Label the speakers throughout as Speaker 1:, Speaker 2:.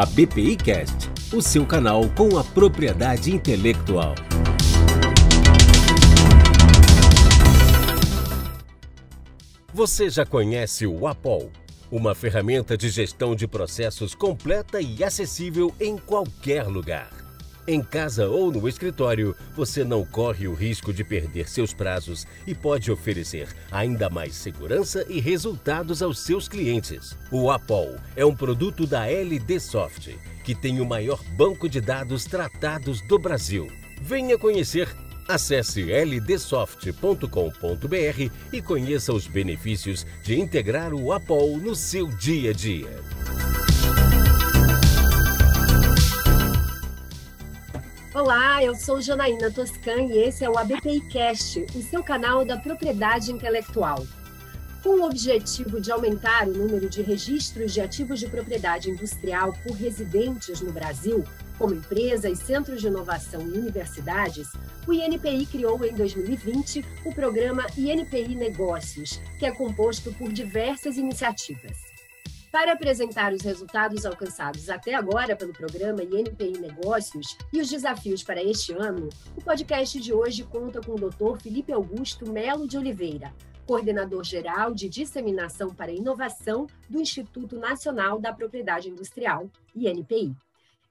Speaker 1: a BPI Cast, o seu canal com a propriedade intelectual. Você já conhece o Apol, uma ferramenta de gestão de processos completa e acessível em qualquer lugar. Em casa ou no escritório, você não corre o risco de perder seus prazos e pode oferecer ainda mais segurança e resultados aos seus clientes. O Apol é um produto da LD Soft, que tem o maior banco de dados tratados do Brasil. Venha conhecer. Acesse ldsoft.com.br e conheça os benefícios de integrar o Apol no seu dia a dia.
Speaker 2: Olá, eu sou Janaína Toscan e esse é o ABPI Cast, o seu canal da propriedade intelectual. Com o objetivo de aumentar o número de registros de ativos de propriedade industrial por residentes no Brasil, como empresas, centros de inovação e universidades, o INPI criou em 2020 o programa INPI Negócios, que é composto por diversas iniciativas. Para apresentar os resultados alcançados até agora pelo programa INPI Negócios e os desafios para este ano, o podcast de hoje conta com o Dr. Felipe Augusto Melo de Oliveira, coordenador geral de disseminação para inovação do Instituto Nacional da Propriedade Industrial, INPI.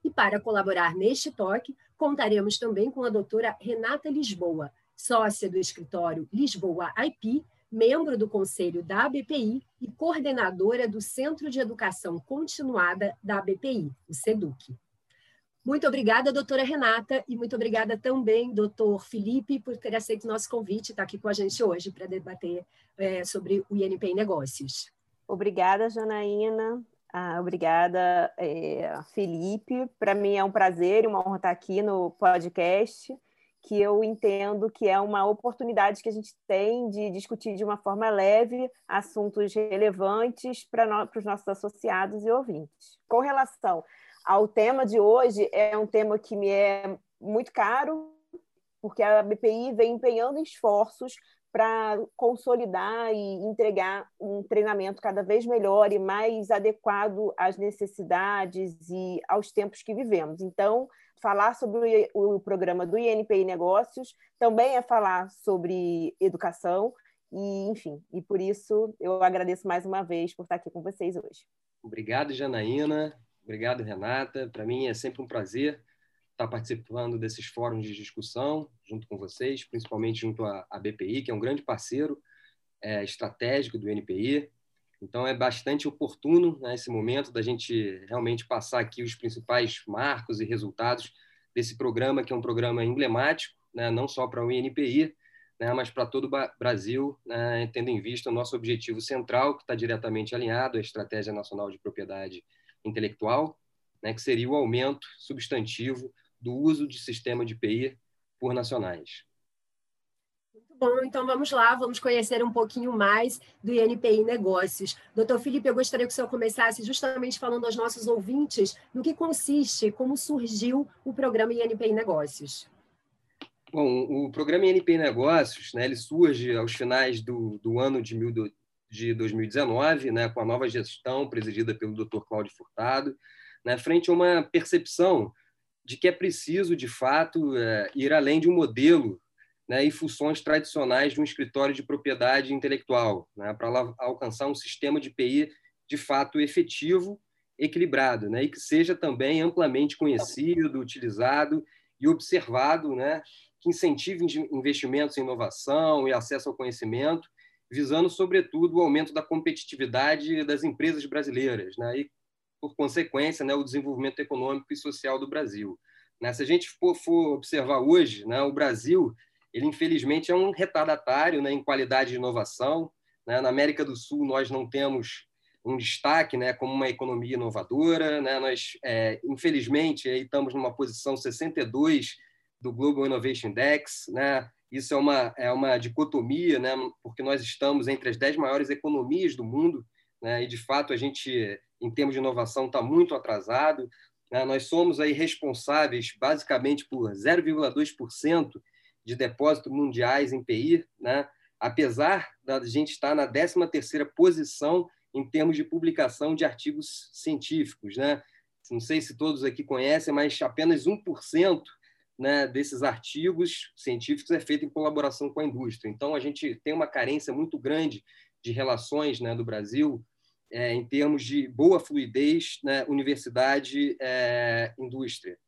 Speaker 2: E para colaborar neste toque, contaremos também com a doutora Renata Lisboa, sócia do escritório Lisboa IP, membro do conselho da ABPI e coordenadora do Centro de Educação Continuada da ABPI, o SEDUC. Muito obrigada, doutora Renata, e muito obrigada também, doutor Felipe, por ter aceito o nosso convite e estar aqui com a gente hoje para debater é, sobre o INP em Negócios.
Speaker 3: Obrigada, Janaína. Ah, obrigada, é, Felipe. Para mim é um prazer e uma honra estar aqui no podcast que eu entendo que é uma oportunidade que a gente tem de discutir de uma forma leve assuntos relevantes para os nossos associados e ouvintes. Com relação ao tema de hoje, é um tema que me é muito caro, porque a BPI vem empenhando esforços para consolidar e entregar um treinamento cada vez melhor e mais adequado às necessidades e aos tempos que vivemos. Então, falar sobre o, programa do INPI Negócios também é falar sobre educação e, enfim, e por isso eu agradeço mais uma vez por estar aqui com vocês hoje.
Speaker 4: Obrigado, Janaína. Obrigado, Renata. Para mim é sempre um prazer estar participando desses fóruns de discussão junto com vocês, principalmente junto à, BPI, que é um grande parceiro é, estratégico do INPI. Então, é bastante oportuno né, momento da gente realmente passar aqui os principais marcos e resultados desse programa, que é um programa emblemático, né, não só para o INPI, né, mas para todo o Brasil, né, tendo em vista o nosso objetivo central, que está diretamente alinhado à Estratégia Nacional de Propriedade Intelectual, né, que seria o aumento substantivo do uso de sistema de PI por nacionais.
Speaker 2: Bom, então vamos lá, vamos conhecer um pouquinho mais do INPI Negócios. Doutor Felipe, eu gostaria que o senhor começasse justamente falando aos nossos ouvintes no que consiste, como surgiu o programa INPI Negócios.
Speaker 4: Bom, o programa INPI Negócios, né, ele surge aos finais do, do ano de, mil, de 2019, né, com a nova gestão presidida pelo Dr. Cláudio Furtado, né, frente a uma percepção de que é preciso, de fato, é, ir além de um modelo né, e funções tradicionais de um escritório de propriedade intelectual, né, para alcançar um sistema de PI de fato efetivo, equilibrado, né, e que seja também amplamente conhecido, utilizado e observado, né, que incentive investimentos em inovação e acesso ao conhecimento, visando, sobretudo, o aumento da competitividade das empresas brasileiras né, e, por consequência, né, o desenvolvimento econômico e social do Brasil. Né, se a gente for, for observar hoje, né, o Brasil ele infelizmente é um retardatário né, em qualidade de inovação. Né? Na América do Sul, nós não temos um destaque né, como uma economia inovadora. Né? Nós, é, infelizmente, aí estamos numa posição 62 do Global Innovation Index. Né? Isso é uma, é uma dicotomia, né? porque nós estamos entre as 10 maiores economias do mundo, né? e, de fato, a gente, em termos de inovação, está muito atrasado. Né? Nós somos aí responsáveis, basicamente, por 0,2% de depósitos mundiais em PI, né? apesar da gente estar na 13ª posição em termos de publicação de artigos científicos. Né? não sei se todos aqui conhecem, mas apenas 1% né, desses artigos científicos é feito em colaboração com a indústria. Então, a gente tem uma carência muito grande de relações né, do Brasil é, em termos de boa fluidez né, universidade-indústria.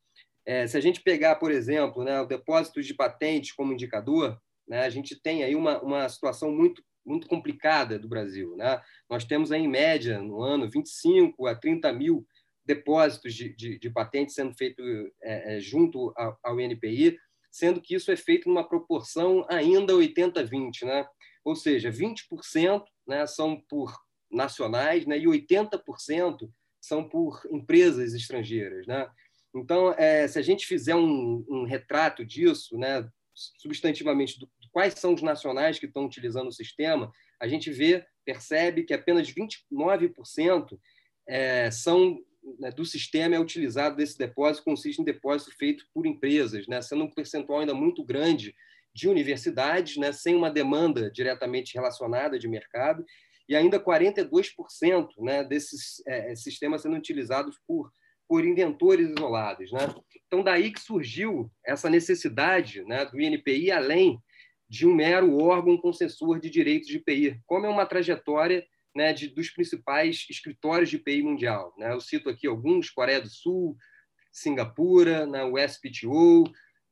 Speaker 4: É, se a gente pegar, por exemplo, né, o depósito de patentes como indicador, né, a gente tem aí uma, uma situação muito, muito complicada do Brasil. Né? Nós temos, aí, em média, no ano, 25 a 30 mil depósitos de, de, de patentes sendo feitos é, é, junto ao, ao INPI, sendo que isso é feito numa proporção ainda 80-20, né? ou seja, 20% né, são por nacionais né, e 80% são por empresas estrangeiras. Né? Então, é, se a gente fizer um, um retrato disso, né, substantivamente, do, quais são os nacionais que estão utilizando o sistema, a gente vê, percebe que apenas 29% é, são né, do sistema é utilizado desse depósito, consiste em depósito feito por empresas, né, sendo um percentual ainda muito grande de universidades, né, sem uma demanda diretamente relacionada de mercado, e ainda 42% né, desses é, sistemas sendo utilizados por por inventores isolados. Né? Então, daí que surgiu essa necessidade né, do INPI, além de um mero órgão concessor de direitos de IPI, como é uma trajetória né, de, dos principais escritórios de IPI mundial. Né? Eu cito aqui alguns, Coreia do Sul, Singapura, né, o SPTO,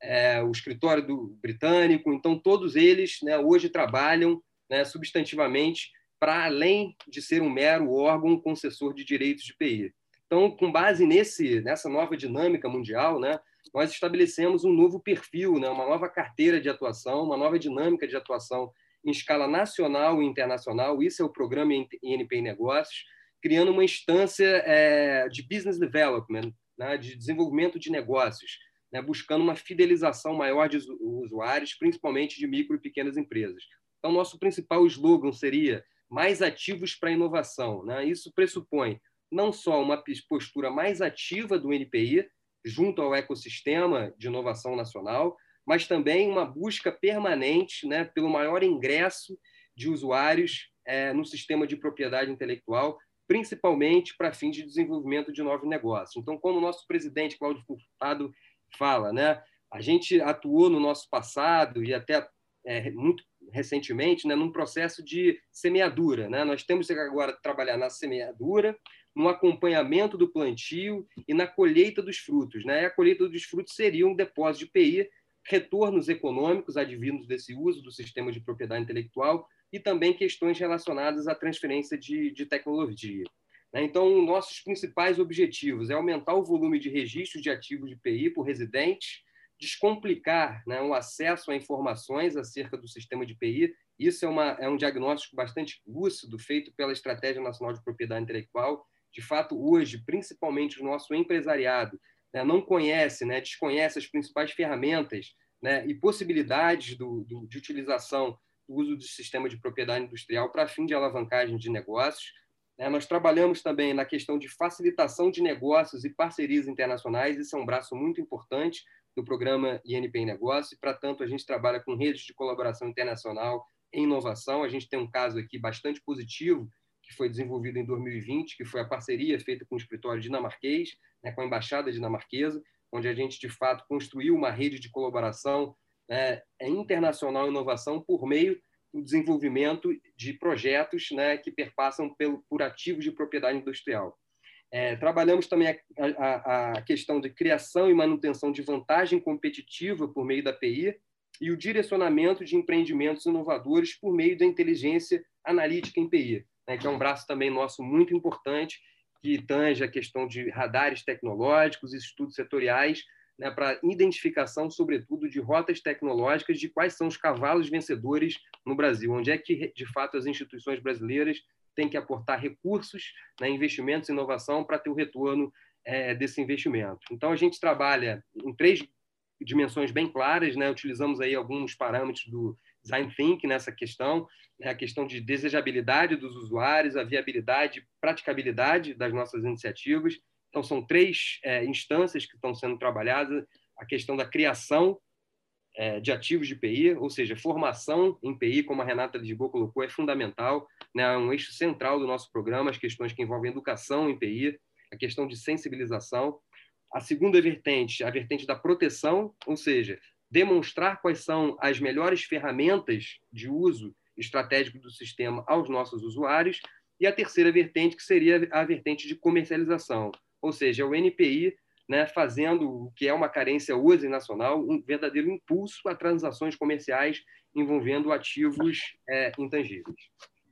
Speaker 4: é, o escritório do britânico, então todos eles né, hoje trabalham né, substantivamente para além de ser um mero órgão concessor de direitos de IPI. Então, com base nesse, nessa nova dinâmica mundial, né, nós estabelecemos um novo perfil, né, uma nova carteira de atuação, uma nova dinâmica de atuação em escala nacional e internacional. Isso é o programa INP Negócios, criando uma instância é, de business development, né, de desenvolvimento de negócios, né, buscando uma fidelização maior de usuários, principalmente de micro e pequenas empresas. Então, nosso principal slogan seria mais ativos para a inovação. Né? Isso pressupõe não só uma postura mais ativa do NPI junto ao ecossistema de inovação nacional, mas também uma busca permanente né, pelo maior ingresso de usuários é, no sistema de propriedade intelectual, principalmente para fins de desenvolvimento de novos negócios. Então, como o nosso presidente Cláudio Furtado fala, né, a gente atuou no nosso passado e até é, muito recentemente né, num processo de semeadura. Né? Nós temos que agora trabalhar na semeadura, no acompanhamento do plantio e na colheita dos frutos. Né? a colheita dos frutos seria um depósito de PI, retornos econômicos advindos desse uso do sistema de propriedade intelectual e também questões relacionadas à transferência de, de tecnologia. Né? Então, nossos principais objetivos é aumentar o volume de registros de ativos de PI por residente, descomplicar né, o acesso a informações acerca do sistema de PI. Isso é, uma, é um diagnóstico bastante lúcido feito pela Estratégia Nacional de Propriedade Intelectual, de fato, hoje, principalmente o nosso empresariado, né, não conhece, né, desconhece as principais ferramentas né, e possibilidades do, do, de utilização do uso do sistema de propriedade industrial para fim de alavancagem de negócios. Né. Nós trabalhamos também na questão de facilitação de negócios e parcerias internacionais, isso é um braço muito importante do programa INP em Negócio, e, para tanto, a gente trabalha com redes de colaboração internacional em inovação. A gente tem um caso aqui bastante positivo que foi desenvolvido em 2020, que foi a parceria feita com o escritório dinamarquês, né, com a embaixada dinamarquesa, onde a gente de fato construiu uma rede de colaboração né, internacional e inovação por meio do desenvolvimento de projetos né, que perpassam pelo, por ativos de propriedade industrial. É, trabalhamos também a, a, a, questão de criação e manutenção de vantagem competitiva por meio da PI e o direcionamento de empreendimentos inovadores por meio da inteligência analítica em PI né, que é um braço também nosso muito importante, que tange a questão de radares tecnológicos e estudos setoriais, né, para identificação, sobretudo, de rotas tecnológicas, de quais são os cavalos vencedores no Brasil, onde é que, de fato, as instituições brasileiras têm que aportar recursos, né, investimentos inovação para ter o retorno é, desse investimento. Então, a gente trabalha em três dimensões bem claras, né? utilizamos aí alguns parâmetros do design thinking nessa questão, né? a questão de desejabilidade dos usuários, a viabilidade, praticabilidade das nossas iniciativas. Então, são três é, instâncias que estão sendo trabalhadas: a questão da criação de ativos de PI, ou seja, formação em PI, como a Renata Lisboa colocou, é fundamental, né? é um eixo central do nosso programa, as questões que envolvem educação em PI, a questão de sensibilização. A segunda vertente, a vertente da proteção, ou seja, demonstrar quais são as melhores ferramentas de uso estratégico do sistema aos nossos usuários. E a terceira vertente, que seria a vertente de comercialização, ou seja, o NPI né, fazendo o que é uma carência hoje nacional, um verdadeiro impulso a transações comerciais envolvendo ativos é, intangíveis.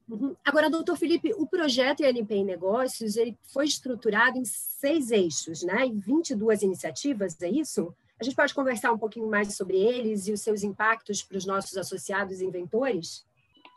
Speaker 2: Uhum. Agora, doutor Felipe, o projeto INP em Negócios ele foi estruturado em seis eixos, né? em 22 iniciativas, é isso? A gente pode conversar um pouquinho mais sobre eles e os seus impactos para os nossos associados e inventores?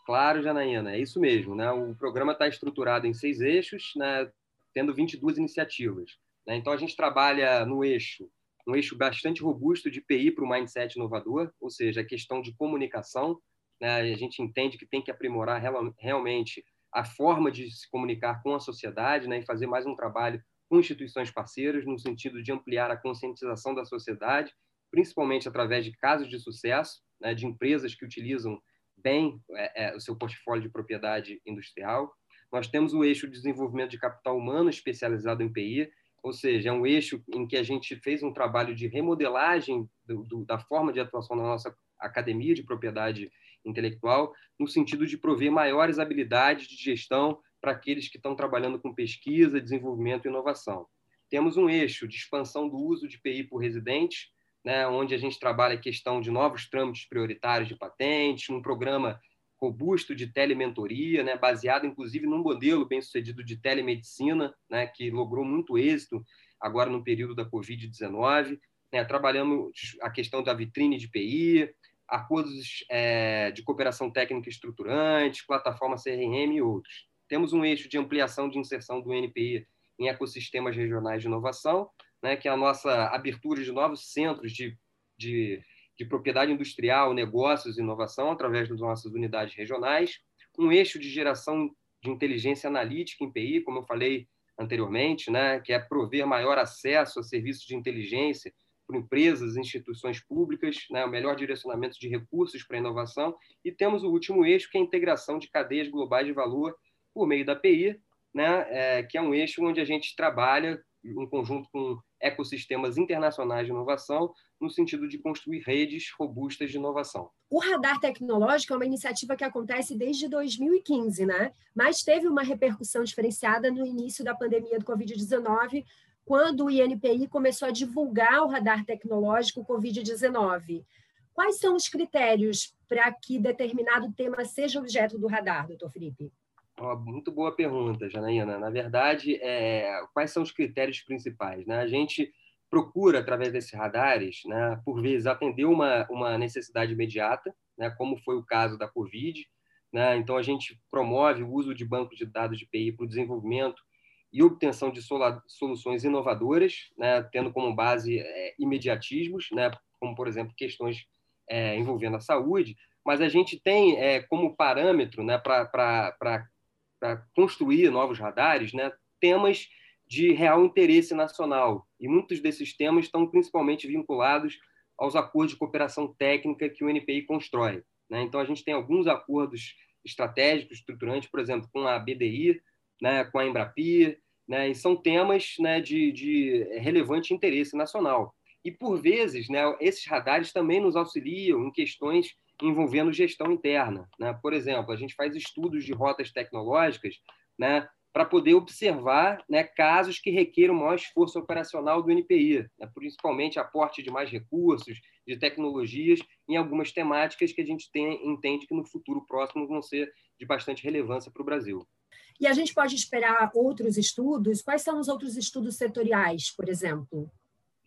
Speaker 4: Claro, Janaína, é isso mesmo. Né? O programa está estruturado em seis eixos, né? tendo 22 iniciativas. Né? Então, a gente trabalha no eixo, um eixo bastante robusto de PI para o mindset inovador, ou seja, a questão de comunicação. Né? A gente entende que tem que aprimorar realmente a forma de se comunicar com a sociedade né? e fazer mais um trabalho com instituições parceiras, no sentido de ampliar a conscientização da sociedade, principalmente através de casos de sucesso, né? de empresas que utilizam bem é, é, o seu portfólio de propriedade industrial. Nós temos o eixo de desenvolvimento de capital humano especializado em PI, ou seja, é um eixo em que a gente fez um trabalho de remodelagem do, do, da forma de atuação da nossa academia de propriedade intelectual, no sentido de prover maiores habilidades de gestão para aqueles que estão trabalhando com pesquisa, desenvolvimento e inovação. Temos um eixo de expansão do uso de PI por residentes, né, onde a gente trabalha a questão de novos trâmites prioritários de patentes, um programa robusto de telementoria, né, baseado inclusive num modelo bem sucedido de telemedicina, né, que logrou muito êxito agora no período da Covid-19. Né, trabalhamos a questão da vitrine de PI, acordos é, de cooperação técnica estruturante, plataforma CRM e outros. Temos um eixo de ampliação de inserção do NPI em ecossistemas regionais de inovação, né, que é a nossa abertura de novos centros de, de de propriedade industrial, negócios e inovação através das nossas unidades regionais, um eixo de geração de inteligência analítica em PI, como eu falei anteriormente, né, que é prover maior acesso a serviços de inteligência por empresas instituições públicas, né, o melhor direcionamento de recursos para a inovação, e temos o último eixo, que é a integração de cadeias globais de valor por meio da PI, né, é, que é um eixo onde a gente trabalha em conjunto com ecossistemas internacionais de inovação, no sentido de construir redes robustas de inovação.
Speaker 2: O radar tecnológico é uma iniciativa que acontece desde 2015, né? Mas teve uma repercussão diferenciada no início da pandemia do Covid-19, quando o INPI começou a divulgar o radar tecnológico Covid-19. Quais são os critérios para que determinado tema seja objeto do radar, doutor Felipe?
Speaker 4: Muito boa pergunta, Janaína. Na verdade, é, quais são os critérios principais? Né? A gente procura, através desses radares, né, por vezes, atender uma, uma necessidade imediata, né, como foi o caso da Covid. Né? Então, a gente promove o uso de bancos de dados de PI para o desenvolvimento e obtenção de soluções inovadoras, né, tendo como base é, imediatismos, né, como, por exemplo, questões é, envolvendo a saúde, mas a gente tem é, como parâmetro né, para para construir novos radares, né, temas de real interesse nacional. E muitos desses temas estão principalmente vinculados aos acordos de cooperação técnica que o NPI constrói. Né? Então, a gente tem alguns acordos estratégicos, estruturantes, por exemplo, com a BDI, né, com a Embrapi, né, e são temas né, de, de relevante interesse nacional. E, por vezes, né, esses radares também nos auxiliam em questões envolvendo gestão interna. Né? Por exemplo, a gente faz estudos de rotas tecnológicas né, para poder observar né, casos que requeram maior esforço operacional do NPI, né, principalmente aporte de mais recursos, de tecnologias, em algumas temáticas que a gente tem, entende que no futuro próximo vão ser de bastante relevância para o Brasil.
Speaker 2: E a gente pode esperar outros estudos? Quais são os outros estudos setoriais, por exemplo?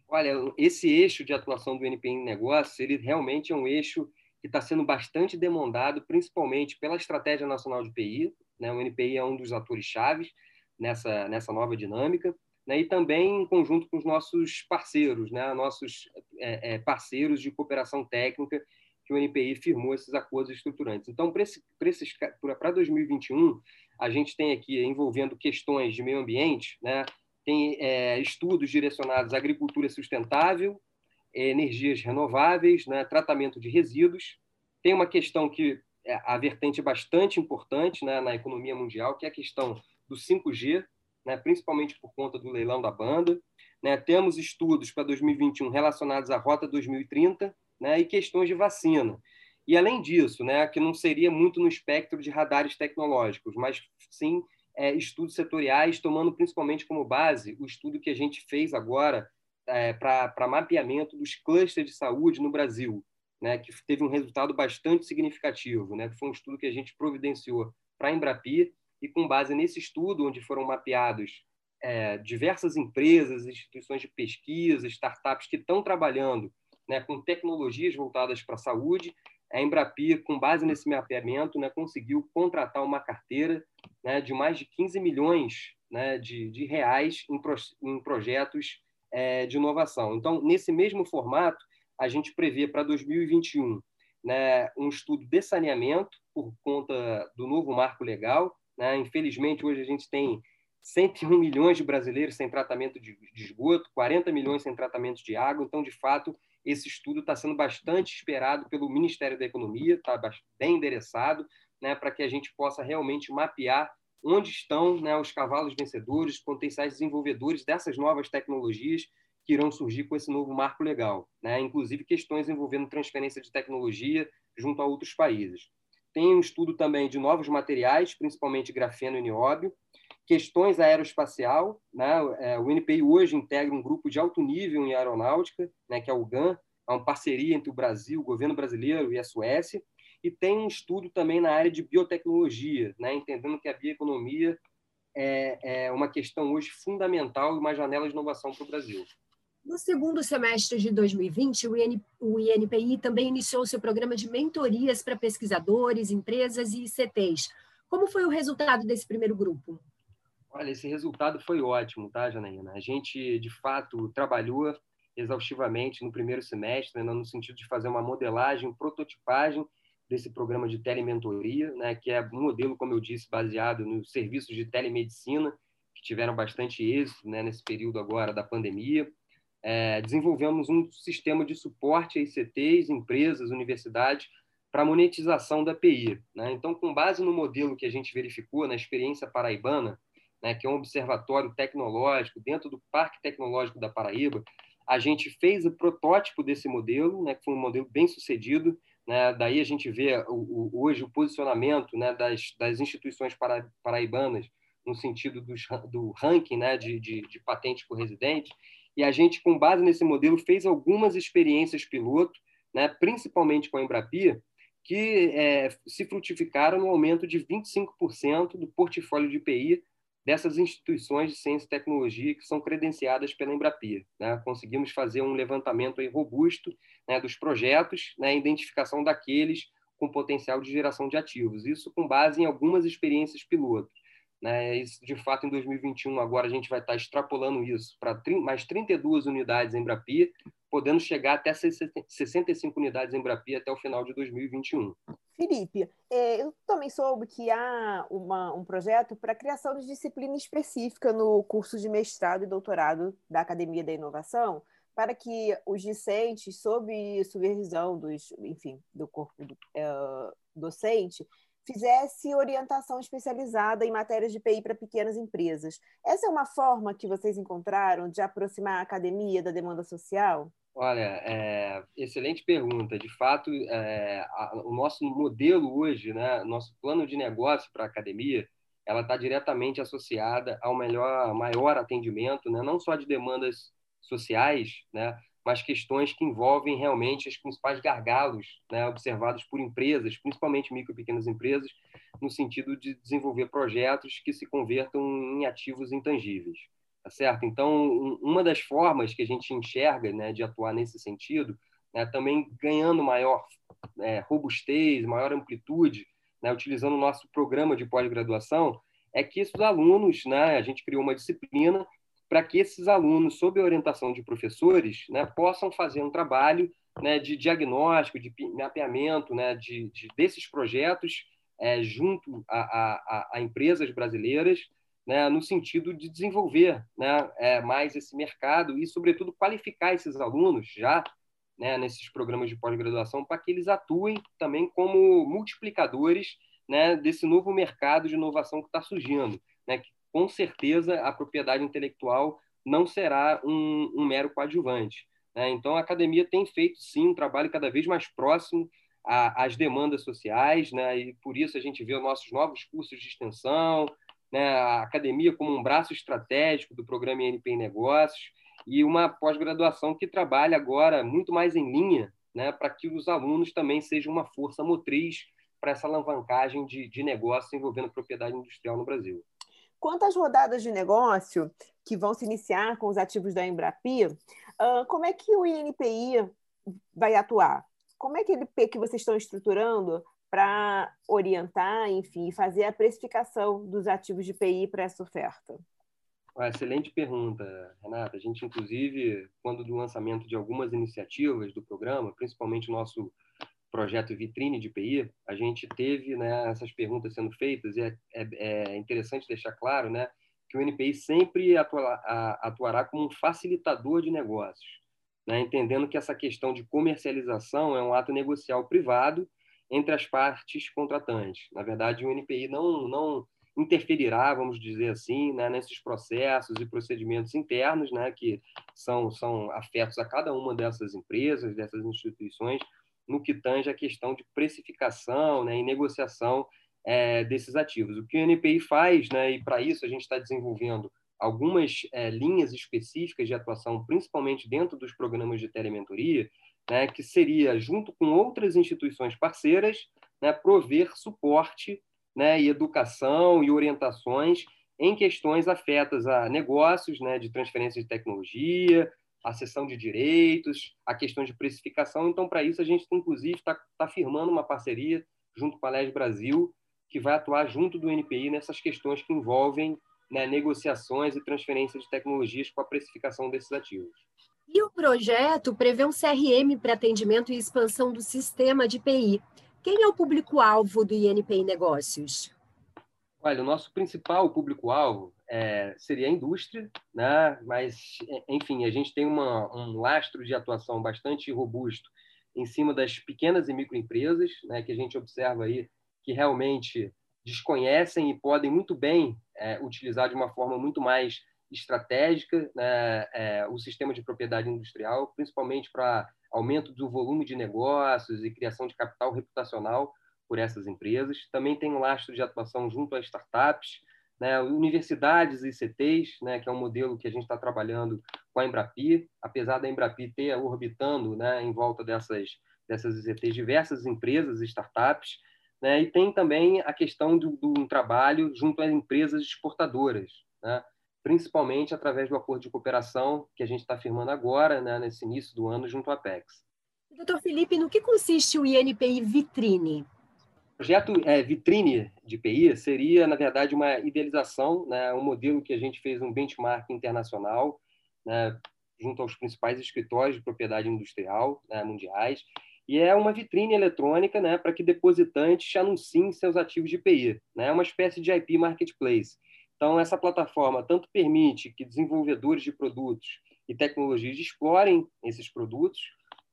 Speaker 4: Olha, esse eixo de atuação do NPI em negócios, ele realmente é um eixo que está sendo bastante demandado, principalmente pela Estratégia Nacional de PI. Né? O NPI é um dos atores chaves nessa, nessa nova dinâmica, né? e também em conjunto com os nossos parceiros, né? nossos é, é, parceiros de cooperação técnica, que o NPI firmou esses acordos estruturantes. Então, para 2021, a gente tem aqui envolvendo questões de meio ambiente, né? tem é, estudos direcionados à agricultura sustentável, energias renováveis, né, tratamento de resíduos. Tem uma questão que é a vertente bastante importante né, na economia mundial, que é a questão do 5G, né, principalmente por conta do leilão da banda. Né, temos estudos para 2021 relacionados à Rota 2030 né, e questões de vacina. E, além disso, né, que não seria muito no espectro de radares tecnológicos, mas sim é, estudos setoriais, tomando principalmente como base o estudo que a gente fez agora é, para mapeamento dos clusters de saúde no Brasil, né, que teve um resultado bastante significativo, né, que foi um estudo que a gente providenciou para a Embrapi, e com base nesse estudo, onde foram mapeados é, diversas empresas, instituições de pesquisa, startups que estão trabalhando né, com tecnologias voltadas para a saúde, a Embrapi, com base nesse mapeamento, né, conseguiu contratar uma carteira né, de mais de 15 milhões né, de, de reais em, pro, em projetos é, de inovação. Então, nesse mesmo formato, a gente prevê para 2021 né, um estudo de saneamento por conta do novo marco legal. Né? Infelizmente, hoje a gente tem 101 milhões de brasileiros sem tratamento de, de esgoto, 40 milhões sem tratamento de água. Então, de fato, esse estudo está sendo bastante esperado pelo Ministério da Economia, está bem endereçado, né, para que a gente possa realmente mapear onde estão né, os cavalos vencedores, potenciais desenvolvedores dessas novas tecnologias que irão surgir com esse novo marco legal, né? inclusive questões envolvendo transferência de tecnologia junto a outros países. Tem um estudo também de novos materiais, principalmente grafeno e nióbio, questões aeroespacial. Né? É, o INPI hoje integra um grupo de alto nível em aeronáutica, né, que é o GAN, é uma parceria entre o Brasil, o governo brasileiro e a Suécia, e tem um estudo também na área de biotecnologia, né, entendendo que a bioeconomia é, é uma questão hoje fundamental e uma janela de inovação para o Brasil.
Speaker 2: No segundo semestre de 2020, o, IN, o INPI também iniciou seu programa de mentorias para pesquisadores, empresas e ICTs. Como foi o resultado desse primeiro grupo?
Speaker 4: Olha, esse resultado foi ótimo, tá, Janaína? A gente, de fato, trabalhou exaustivamente no primeiro semestre, né, no sentido de fazer uma modelagem, prototipagem desse programa de telementoria, né, que é um modelo, como eu disse, baseado nos serviços de telemedicina, que tiveram bastante êxito né, nesse período agora da pandemia. É, desenvolvemos um sistema de suporte a ICTs, empresas, universidades, para monetização da PI. Né? Então, com base no modelo que a gente verificou na experiência paraibana, né, que é um observatório tecnológico dentro do Parque Tecnológico da Paraíba. A gente fez o protótipo desse modelo, né, que foi um modelo bem sucedido. Né, daí a gente vê o, o, hoje o posicionamento né, das, das instituições para, paraibanas no sentido dos, do ranking né, de, de, de patentes por residente. E a gente, com base nesse modelo, fez algumas experiências piloto, né, principalmente com a Embrapia, que é, se frutificaram no aumento de 25% do portfólio de IPI dessas instituições de ciência e tecnologia que são credenciadas pela Embrapia. Né? Conseguimos fazer um levantamento robusto né, dos projetos, né, identificação daqueles com potencial de geração de ativos. Isso com base em algumas experiências piloto. Né? Isso, de fato, em 2021, agora a gente vai estar extrapolando isso para mais 32 unidades em Embrapia, podendo chegar até 65 unidades em Embrapia até o final de 2021.
Speaker 3: Felipe, é, eu também soube que há uma, um projeto para a criação de disciplina específica no curso de mestrado e doutorado da Academia da Inovação, para que os discentes, sob supervisão dos, enfim, do corpo do, é, docente, fizesse orientação especializada em matérias de PI para pequenas empresas. Essa é uma forma que vocês encontraram de aproximar a academia da demanda social?
Speaker 4: Olha, é, excelente pergunta. De fato, é, a, o nosso modelo hoje, né, nosso plano de negócio para a academia, ela está diretamente associada ao melhor, maior atendimento, né, não só de demandas sociais, né, mas questões que envolvem realmente os principais gargalos né, observados por empresas, principalmente micro e pequenas empresas, no sentido de desenvolver projetos que se convertam em ativos intangíveis. Tá certo? Então, uma das formas que a gente enxerga né, de atuar nesse sentido, né, também ganhando maior é, robustez, maior amplitude, né, utilizando o nosso programa de pós-graduação, é que esses alunos, né, a gente criou uma disciplina para que esses alunos, sob orientação de professores, né, possam fazer um trabalho né, de diagnóstico, de mapeamento né, de, de desses projetos é, junto a, a, a empresas brasileiras, né, no sentido de desenvolver né, é, mais esse mercado e, sobretudo, qualificar esses alunos já né, nesses programas de pós-graduação para que eles atuem também como multiplicadores né, desse novo mercado de inovação que está surgindo, né, com certeza a propriedade intelectual não será um, um mero coadjuvante. Né? Então, a academia tem feito, sim, um trabalho cada vez mais próximo às demandas sociais, né? e por isso a gente vê os nossos novos cursos de extensão, né? a academia como um braço estratégico do programa INP em Negócios, e uma pós-graduação que trabalha agora muito mais em linha né? para que os alunos também sejam uma força motriz para essa alavancagem de, de negócios envolvendo propriedade industrial no Brasil.
Speaker 3: Quantas rodadas de negócio que vão se iniciar com os ativos da Embrapi, como é que o INPI vai atuar? Como é que ele que vocês estão estruturando para orientar, enfim, fazer a precificação dos ativos de PI para essa oferta?
Speaker 4: Excelente pergunta, Renata. A gente, inclusive, quando do lançamento de algumas iniciativas do programa, principalmente o nosso projeto Vitrine de PI, a gente teve né, essas perguntas sendo feitas e é, é, é interessante deixar claro né, que o NPI sempre atua, atuará como um facilitador de negócios, né, entendendo que essa questão de comercialização é um ato negocial privado entre as partes contratantes. Na verdade, o NPI não, não interferirá, vamos dizer assim, né, nesses processos e procedimentos internos né, que são, são afetos a cada uma dessas empresas, dessas instituições, no que tange a questão de precificação né, e negociação é, desses ativos. O que o NPI faz, né, e para isso a gente está desenvolvendo algumas é, linhas específicas de atuação, principalmente dentro dos programas de telementoria, né, que seria, junto com outras instituições parceiras, né, prover suporte né, e educação e orientações em questões afetas a negócios né, de transferência de tecnologia, a cessão de direitos, a questão de precificação. Então, para isso, a gente, inclusive, está tá firmando uma parceria junto com a LES Brasil, que vai atuar junto do NPI nessas questões que envolvem né, negociações e transferência de tecnologias com a precificação desses ativos.
Speaker 2: E o projeto prevê um CRM para atendimento e expansão do sistema de PI. Quem é o público-alvo do INPI Negócios?
Speaker 4: Olha, o nosso principal público-alvo é, seria a indústria, né? mas, enfim, a gente tem uma, um lastro de atuação bastante robusto em cima das pequenas e microempresas, né? que a gente observa aí que realmente desconhecem e podem muito bem é, utilizar de uma forma muito mais estratégica né? é, o sistema de propriedade industrial, principalmente para aumento do volume de negócios e criação de capital reputacional por essas empresas. Também tem um lastro de atuação junto a startups, né, universidades e ICTs, né, que é um modelo que a gente está trabalhando com a Embrapi, apesar da Embrapi ter orbitando né, em volta dessas, dessas ICTs diversas empresas e startups, né, e tem também a questão do, do trabalho junto às empresas exportadoras, né, principalmente através do acordo de cooperação que a gente está firmando agora, né, nesse início do ano, junto à Apex.
Speaker 2: Doutor Felipe, no que consiste o INPI Vitrine?
Speaker 4: O projeto é, Vitrine de PI seria, na verdade, uma idealização, né, um modelo que a gente fez um benchmark internacional, né, junto aos principais escritórios de propriedade industrial né, mundiais, e é uma vitrine eletrônica né, para que depositantes anunciem seus ativos de PI. Né, é uma espécie de IP marketplace. Então, essa plataforma tanto permite que desenvolvedores de produtos e tecnologias explorem esses produtos,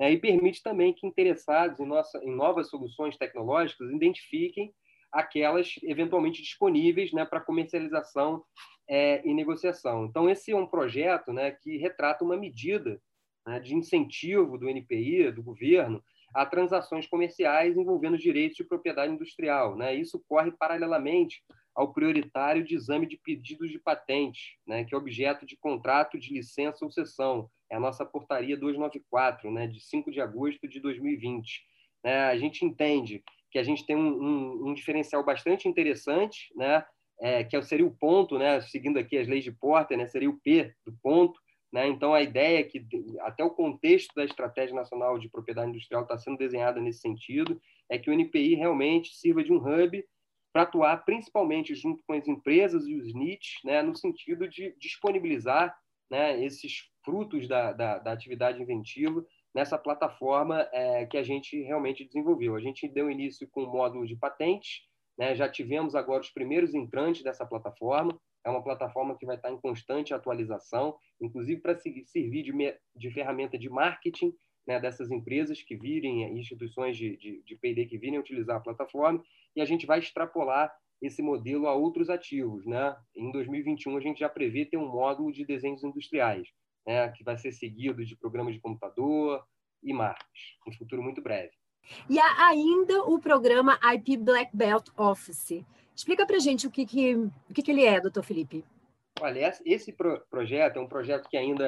Speaker 4: e permite também que interessados em, nossa, em novas soluções tecnológicas identifiquem aquelas eventualmente disponíveis né, para comercialização é, e negociação. Então, esse é um projeto né, que retrata uma medida né, de incentivo do NPI, do governo, a transações comerciais envolvendo direitos de propriedade industrial. Né? Isso corre paralelamente ao prioritário de exame de pedidos de patente, né, que é objeto de contrato de licença ou cessão. É a nossa portaria 294, né, de 5 de agosto de 2020. É, a gente entende que a gente tem um, um, um diferencial bastante interessante, né, é, que seria o ponto, né, seguindo aqui as leis de Porter, né, seria o P do ponto. Né? Então, a ideia é que até o contexto da Estratégia Nacional de Propriedade Industrial está sendo desenhada nesse sentido, é que o NPI realmente sirva de um hub para atuar principalmente junto com as empresas e os NITs, né, no sentido de disponibilizar né, esses frutos da, da, da, atividade inventiva nessa plataforma é, que a gente realmente desenvolveu. A gente deu início com o módulo de patentes, né, já tivemos agora os primeiros entrantes dessa plataforma, é uma plataforma que vai estar em constante atualização, inclusive para servir de, de ferramenta de marketing né, dessas empresas que virem, instituições de, de, de P&D que virem utilizar a plataforma, e a gente vai extrapolar esse modelo a outros ativos. Né? Em 2021, a gente já prevê ter um módulo de desenhos industriais, né? que vai ser seguido de programas de computador e marcas, um futuro muito breve.
Speaker 2: E há ainda o programa IP Black Belt Office. Explica para gente o que, que, o que, que ele é, doutor Felipe.
Speaker 4: Olha, esse pro projeto é um projeto que ainda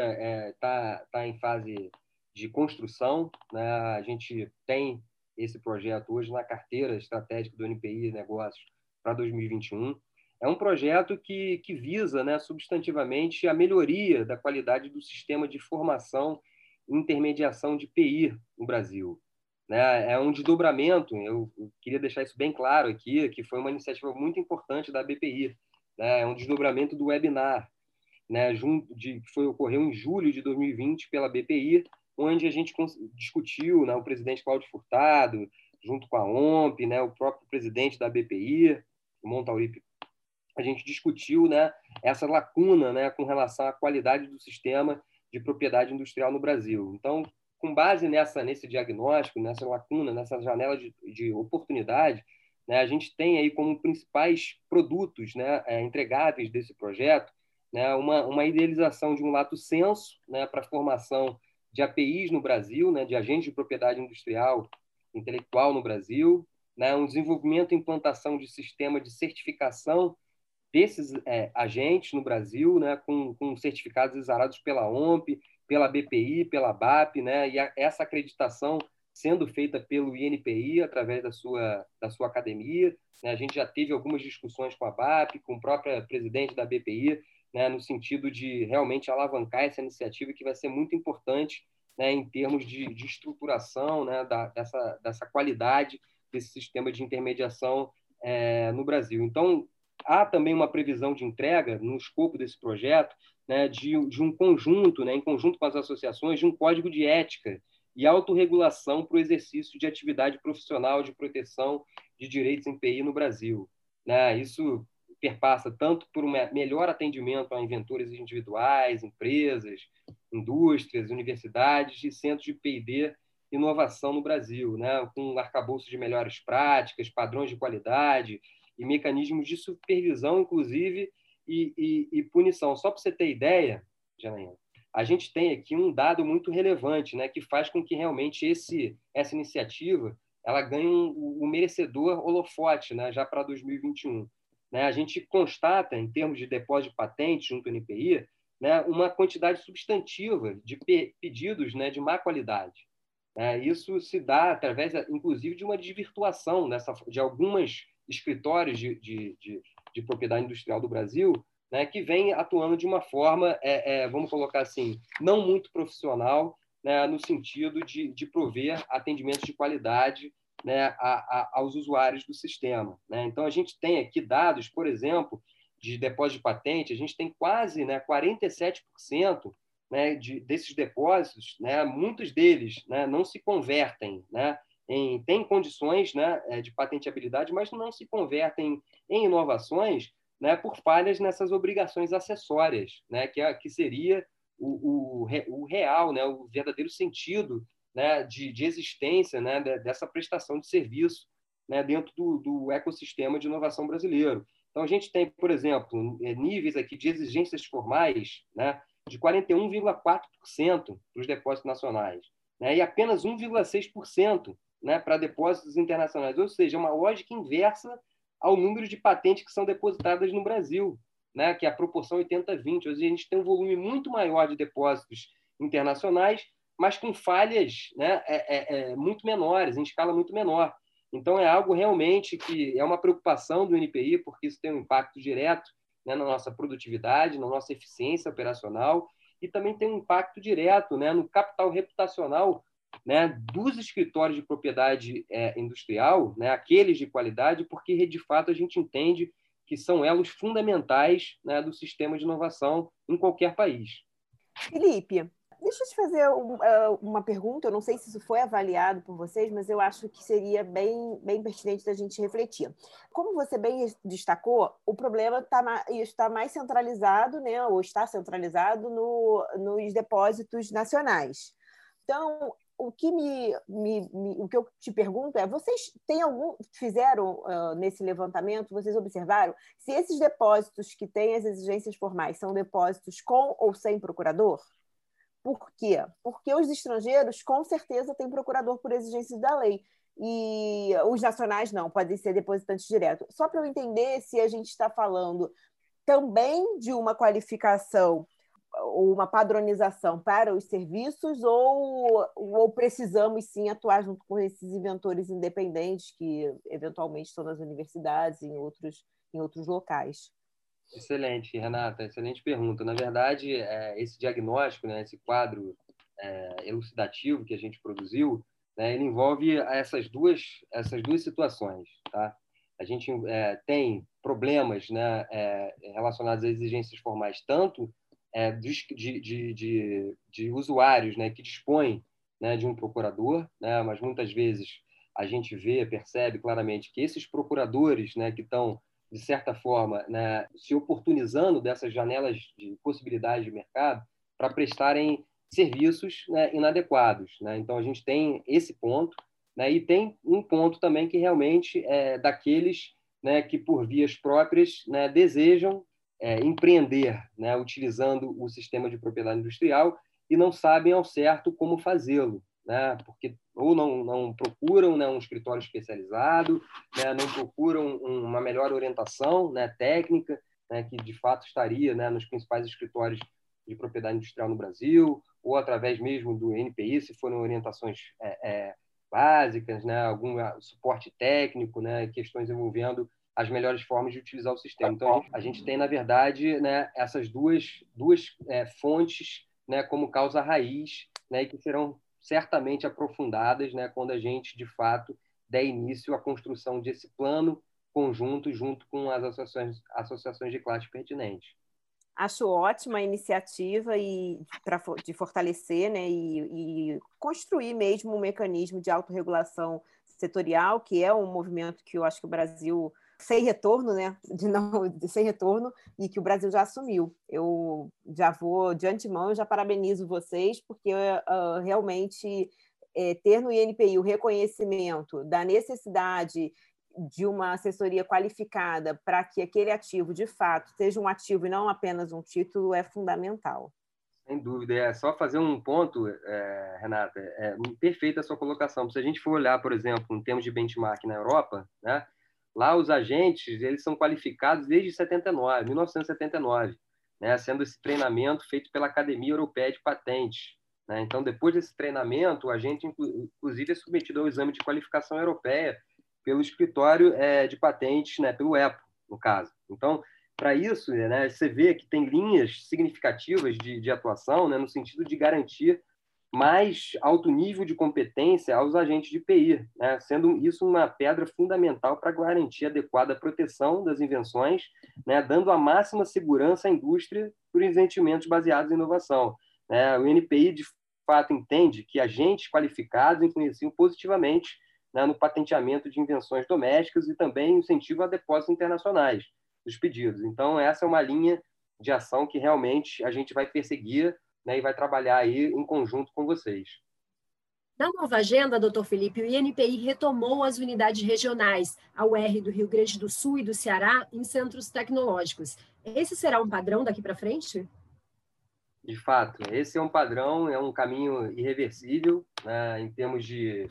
Speaker 4: está é, tá, tá em fase de construção. Né? A gente tem esse projeto hoje na carteira estratégica do NPI Negócios para 2021. É um projeto que, que visa né, substantivamente a melhoria da qualidade do sistema de formação e intermediação de PI no Brasil. Né? É um desdobramento, eu queria deixar isso bem claro aqui, que foi uma iniciativa muito importante da BPI. Né? É um desdobramento do webinar, né? Junto de, que foi, ocorreu em julho de 2020 pela BPI, onde a gente discutiu, né, o presidente Cláudio Furtado, junto com a OMP, né, o próprio presidente da BPI, o Montauripe, a gente discutiu né, essa lacuna né, com relação à qualidade do sistema de propriedade industrial no Brasil. Então, com base nessa nesse diagnóstico, nessa lacuna, nessa janela de, de oportunidade, né, a gente tem aí como principais produtos né, é, entregáveis desse projeto né, uma, uma idealização de um lato senso né, para a formação de APIs no Brasil, né, de agentes de propriedade industrial intelectual no Brasil, né, um desenvolvimento e implantação de sistema de certificação desses é, agentes no Brasil, né, com, com certificados exarados pela OMP, pela BPI, pela BAP, né, e a, essa acreditação sendo feita pelo INPI através da sua, da sua academia. Né, a gente já teve algumas discussões com a BAP, com o próprio presidente da BPI, né, no sentido de realmente alavancar essa iniciativa que vai ser muito importante né, em termos de, de estruturação né, da, dessa, dessa qualidade desse sistema de intermediação é, no Brasil. Então, há também uma previsão de entrega no escopo desse projeto né, de, de, um conjunto, né, em conjunto com as associações, de um código de ética e autorregulação para o exercício de atividade profissional de proteção de direitos em PI no Brasil. Né? Isso perpassa tanto por um melhor atendimento a inventores individuais, empresas, indústrias, universidades e centros de P&D inovação no Brasil, né? com um arcabouço de melhores práticas, padrões de qualidade e mecanismos de supervisão, inclusive, e, e, e punição. Só para você ter ideia, Janaína, a gente tem aqui um dado muito relevante, né, que faz com que realmente esse, essa iniciativa ela ganhe um, um merecedor holofote né, já para 2021. Né? A gente constata, em termos de depósito de patente junto ao NPI, né, uma quantidade substantiva de pedidos né, de má qualidade. É, isso se dá através, inclusive, de uma desvirtuação nessa, de alguns escritórios de, de, de, de propriedade industrial do Brasil, né, que vem atuando de uma forma, é, é, vamos colocar assim, não muito profissional, né, no sentido de, de prover atendimentos de qualidade né, a, a, aos usuários do sistema. Né? Então, a gente tem aqui dados, por exemplo, de depósito de patente, a gente tem quase né, 47% né, de, desses depósitos, né, muitos deles né, não se convertem, né, em, têm condições né, é, de patenteabilidade, mas não se convertem em inovações né, por falhas nessas obrigações acessórias, né, que, é, que seria o, o, o real, né, o verdadeiro sentido né, de, de existência né, dessa prestação de serviço né, dentro do, do ecossistema de inovação brasileiro. Então, a gente tem, por exemplo, é, níveis aqui de exigências formais né, de 41,4% para os depósitos nacionais né, e apenas 1,6% né, para depósitos internacionais, ou seja, uma lógica inversa ao número de patentes que são depositadas no Brasil, né, que é a proporção 80-20. Hoje a gente tem um volume muito maior de depósitos internacionais mas com falhas né, é, é, é, muito menores, em escala muito menor. Então, é algo realmente que é uma preocupação do NPI, porque isso tem um impacto direto né, na nossa produtividade, na nossa eficiência operacional, e também tem um impacto direto né, no capital reputacional né, dos escritórios de propriedade é, industrial, né, aqueles de qualidade, porque, de fato, a gente entende que são elos fundamentais né, do sistema de inovação em qualquer país.
Speaker 3: Felipe, Deixa eu te fazer uh, uma pergunta, eu não sei se isso foi avaliado por vocês, mas eu acho que seria bem, bem pertinente da gente refletir. Como você bem destacou, o problema tá, está mais centralizado, né, ou está centralizado no, nos depósitos nacionais. Então, o que me, me, me, o que eu te pergunto é: vocês têm algum fizeram uh, nesse levantamento? Vocês observaram se esses depósitos que têm as exigências formais são depósitos com ou sem procurador? Por quê? Porque os estrangeiros com certeza têm procurador por exigências da lei e os nacionais não, podem ser depositantes diretos. Só para eu entender se a gente está falando também de uma qualificação ou uma padronização para os serviços ou, ou precisamos sim atuar junto com esses inventores independentes que eventualmente estão nas universidades e em outros, em outros locais?
Speaker 4: Excelente, Renata, excelente pergunta. Na verdade, é, esse diagnóstico, né, esse quadro é, elucidativo que a gente produziu, né, ele envolve essas duas, essas duas situações. Tá? A gente é, tem problemas né, é, relacionados a exigências formais, tanto é, de, de, de, de, usuários né, que dispõem né, de um procurador, né, mas muitas vezes a gente vê, percebe claramente que esses procuradores né, que estão, de certa forma, né, se oportunizando dessas janelas de possibilidade de mercado para prestarem serviços né, inadequados. Né? Então, a gente tem esse ponto, né, e tem um ponto também que realmente é daqueles né, que, por vias próprias, né, desejam é, empreender, utilizando o sistema de propriedade industrial e não sabem ao certo como fazê-lo, né, porque ou não, não procuram né, um escritório especializado, né, não procuram uma melhor orientação né, técnica, né, que de fato estaria né, nos principais escritórios de propriedade industrial no Brasil, ou através mesmo do NPI, se forem orientações é, é, básicas, né, algum suporte técnico, né, questões envolvendo as melhores formas de utilizar o sistema. Então, a gente tem, na verdade, né, essas duas, duas é, fontes né, como causa raiz, né, que serão certamente aprofundadas né, quando a gente, de fato, der início à construção desse plano conjunto junto com as associações, associações de classe pertinentes.
Speaker 3: Acho ótima a iniciativa e pra, de fortalecer né, e, e construir mesmo um mecanismo de autorregulação setorial, que é um movimento que eu acho que o Brasil sem retorno, né? De não, de sem retorno, e que o Brasil já assumiu. Eu já vou de antemão, eu já parabenizo vocês, porque uh, realmente é, ter no INPI o reconhecimento da necessidade de uma assessoria qualificada para que aquele ativo, de fato, seja um ativo e não apenas um título, é fundamental.
Speaker 4: Sem dúvida. É só fazer um ponto, é, Renata. É perfeita a sua colocação. Se a gente for olhar, por exemplo, em termos de benchmark na Europa, né, Lá os agentes eles são qualificados desde 79, 1979, né, sendo esse treinamento feito pela Academia Europeia de Patentes. Né? Então, depois desse treinamento, o agente, inclusive, é submetido ao exame de qualificação europeia pelo escritório é, de patentes, né, pelo EPO, no caso. Então, para isso, né, você vê que tem linhas significativas de, de atuação né, no sentido de garantir mais alto nível de competência aos agentes de PI, né? sendo isso uma pedra fundamental para garantir adequada proteção das invenções, né? dando a máxima segurança à indústria por investimentos baseados em inovação. Né? O NPI, de fato, entende que agentes qualificados influenciam positivamente né, no patenteamento de invenções domésticas e também incentivo a depósitos internacionais dos pedidos. Então, essa é uma linha de ação que realmente a gente vai perseguir né, e vai trabalhar aí em conjunto com vocês.
Speaker 2: Na nova agenda, doutor Felipe, o INPI retomou as unidades regionais, a UR do Rio Grande do Sul e do Ceará, em centros tecnológicos. Esse será um padrão daqui para frente?
Speaker 4: De fato, esse é um padrão, é um caminho irreversível né, em termos de,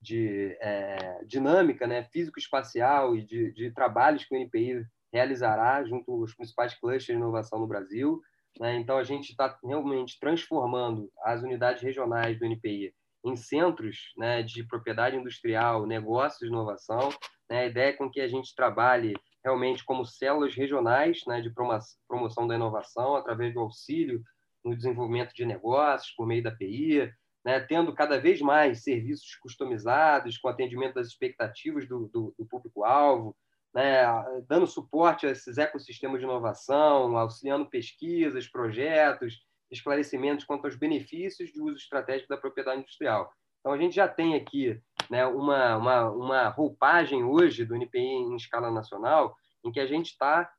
Speaker 4: de é, dinâmica né, físico-espacial e de, de trabalhos que o INPI realizará junto aos principais clusters de inovação no Brasil. Né? Então, a gente está realmente transformando as unidades regionais do NPI em centros né, de propriedade industrial, negócios inovação. Né? A ideia é com que a gente trabalhe realmente como células regionais né, de promoção da inovação, através do auxílio no desenvolvimento de negócios por meio da PI, né, tendo cada vez mais serviços customizados com atendimento das expectativas do, do, do público-alvo, né, dando suporte a esses ecossistemas de inovação, auxiliando pesquisas, projetos, esclarecimentos quanto aos benefícios de uso estratégico da propriedade industrial. Então, a gente já tem aqui né, uma, uma, uma roupagem hoje do NPI em escala nacional, em que a gente está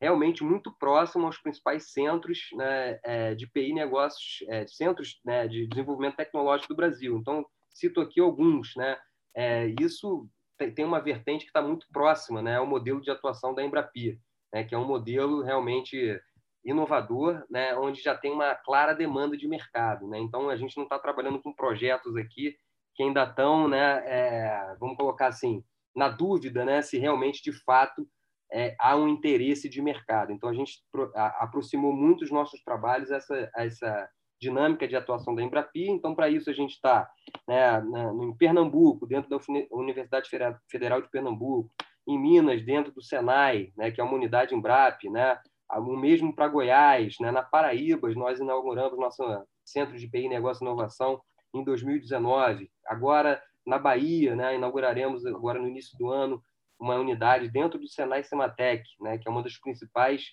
Speaker 4: realmente muito próximo aos principais centros né, é, de PI negócios, é, centros né, de desenvolvimento tecnológico do Brasil. Então, cito aqui alguns. Né? É, isso tem uma vertente que está muito próxima né, ao modelo de atuação da Embrapia, né, que é um modelo realmente inovador, né, onde já tem uma clara demanda de mercado. Né? Então, a gente não está trabalhando com projetos aqui que ainda estão, né, é, vamos colocar assim, na dúvida né, se realmente, de fato, é, há um interesse de mercado. Então, a gente aproximou muito os nossos trabalhos a essa, a essa dinâmica de atuação da Embrapia. Então, para isso, a gente está né, em Pernambuco, dentro da Universidade Federal de Pernambuco, em Minas, dentro do Senai, né, que é uma unidade Embrap, né, o mesmo para Goiás, né, na Paraíba, nós inauguramos nosso Centro de PI Negócio e Inovação em 2019. Agora, na Bahia, né, inauguraremos agora no início do ano uma unidade dentro do Senai Sematec, né, que é uma das principais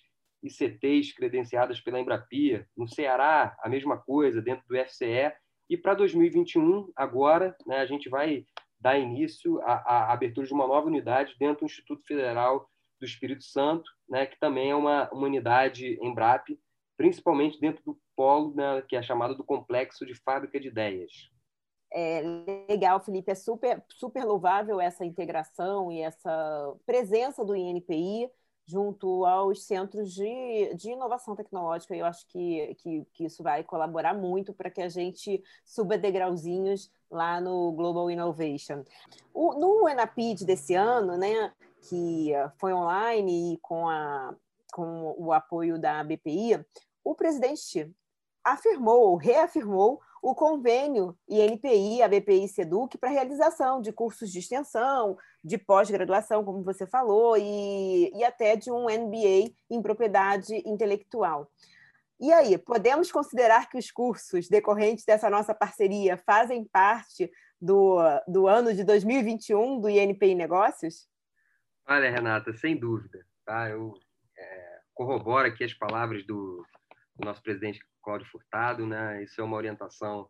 Speaker 4: ICTs credenciadas pela Embrapia. No Ceará, a mesma coisa, dentro do FCE. E para 2021, agora, né, a gente vai dar início à, à, abertura de uma nova unidade dentro do Instituto Federal do Espírito Santo, né, que também é uma, uma unidade Embrap, principalmente dentro do polo, né, que é chamado do Complexo de Fábrica de Ideias.
Speaker 3: É legal, Felipe, é super, super louvável essa integração e essa presença do INPI junto aos centros de, de inovação tecnológica. Eu acho que, que, que isso vai colaborar muito para que a gente suba degrauzinhos lá no Global Innovation. O, no Enapid desse ano, né, que foi online e com, a, com o apoio da BPI, o presidente afirmou, reafirmou o convênio INPI, a BPI Seduc, para realização de cursos de extensão, de pós-graduação, como você falou, e, e até de um MBA em propriedade intelectual. E aí, podemos considerar que os cursos decorrentes dessa nossa parceria fazem parte do, do ano de 2021 do INPI Negócios?
Speaker 4: Olha, Renata, sem dúvida. Tá? Eu é, corroboro aqui as palavras do, do nosso presidente Cláudio Furtado, né? Isso é uma orientação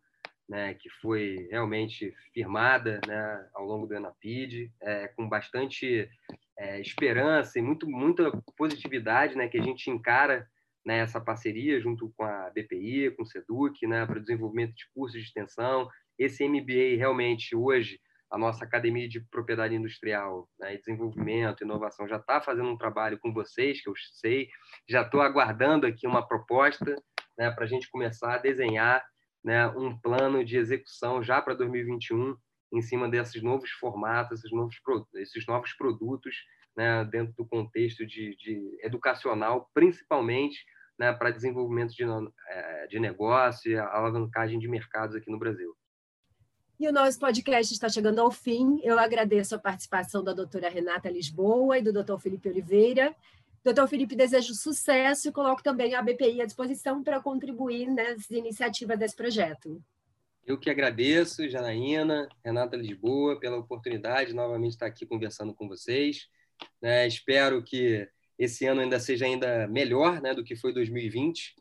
Speaker 4: né, que foi realmente firmada né, ao longo do Enapid, é, com bastante é, esperança e muito, muita positividade né, que a gente encara né, essa parceria junto com a BPI, com o SEDUC, né, para o desenvolvimento de cursos de extensão. Esse MBA realmente hoje, a nossa Academia de Propriedade Industrial né, e Desenvolvimento, Inovação, já está fazendo um trabalho com vocês, que eu sei, já estou aguardando aqui uma proposta né, para a gente começar a desenhar né, um plano de execução já para 2021 em cima desses novos formatos, esses novos, esses novos produtos né, dentro do contexto de, de educacional, principalmente né, para desenvolvimento de, é, de negócio e alavancagem de mercados aqui no Brasil.
Speaker 2: E o nosso podcast está chegando ao fim. Eu agradeço a participação da doutora Renata Lisboa e do doutor Felipe Oliveira. Doutor Felipe, desejo sucesso e coloco também a BPI à disposição para contribuir nas iniciativas desse projeto.
Speaker 4: Eu que agradeço, Janaína, Renata Lisboa, pela oportunidade de novamente estar aqui conversando com vocês. É, espero que esse ano ainda seja ainda melhor né, do que foi 2020,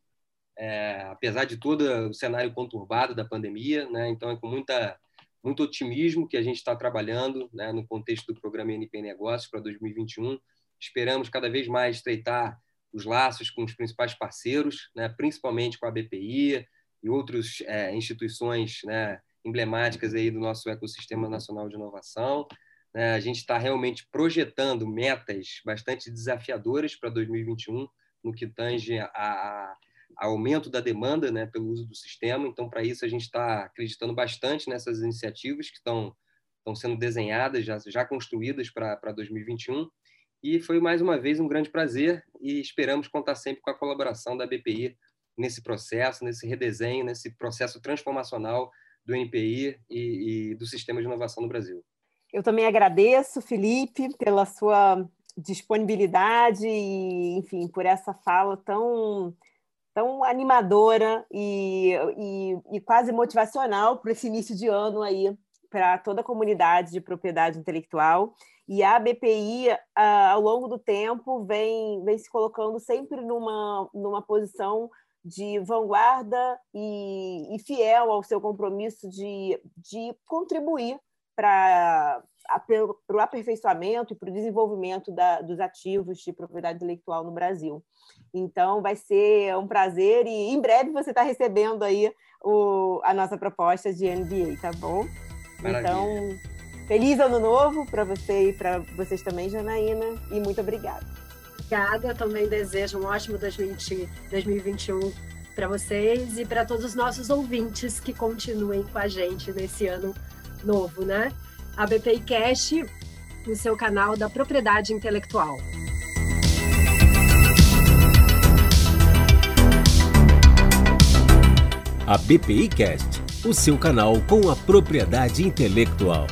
Speaker 4: é, apesar de todo o cenário conturbado da pandemia. Né, então, é com muita, muito otimismo que a gente está trabalhando né, no contexto do programa NP Negócios para 2021 Esperamos cada vez mais estreitar os laços com os principais parceiros, né, principalmente com a BPI e outras é, instituições né, emblemáticas aí do nosso ecossistema nacional de inovação. É, a gente está realmente projetando metas bastante desafiadoras para 2021 no que tange a, a aumento da demanda né, pelo uso do sistema. Então, para isso, a gente está acreditando bastante nessas iniciativas que estão, estão sendo desenhadas, já, já construídas para 2021 e foi mais uma vez um grande prazer e esperamos contar sempre com a colaboração da BPI nesse processo, nesse redesenho, nesse processo transformacional do NPI e, e do sistema de inovação no Brasil.
Speaker 3: Eu também agradeço, Felipe, pela sua disponibilidade e, enfim, por essa fala tão tão animadora e, e, e quase motivacional para esse início de ano aí para toda a comunidade de propriedade intelectual. E a BPI, ao longo do tempo, vem, vem se colocando sempre numa, numa posição de vanguarda e, e fiel ao seu compromisso de, de contribuir para para o aperfeiçoamento e para o desenvolvimento da, dos ativos de propriedade intelectual no Brasil. Então, vai ser um prazer e em breve você está recebendo aí o, a nossa proposta de MBA, tá bom? Maravilha. Então, feliz ano novo para você e para vocês também, Janaína, e muito obrigada.
Speaker 2: Obrigada, também desejo um ótimo 2020, 2021 para vocês e para todos os nossos ouvintes que continuem com a gente nesse ano novo, né? A BPI Cash, no seu canal da propriedade intelectual.
Speaker 1: A BPI Cast, o seu canal com a propriedade intelectual.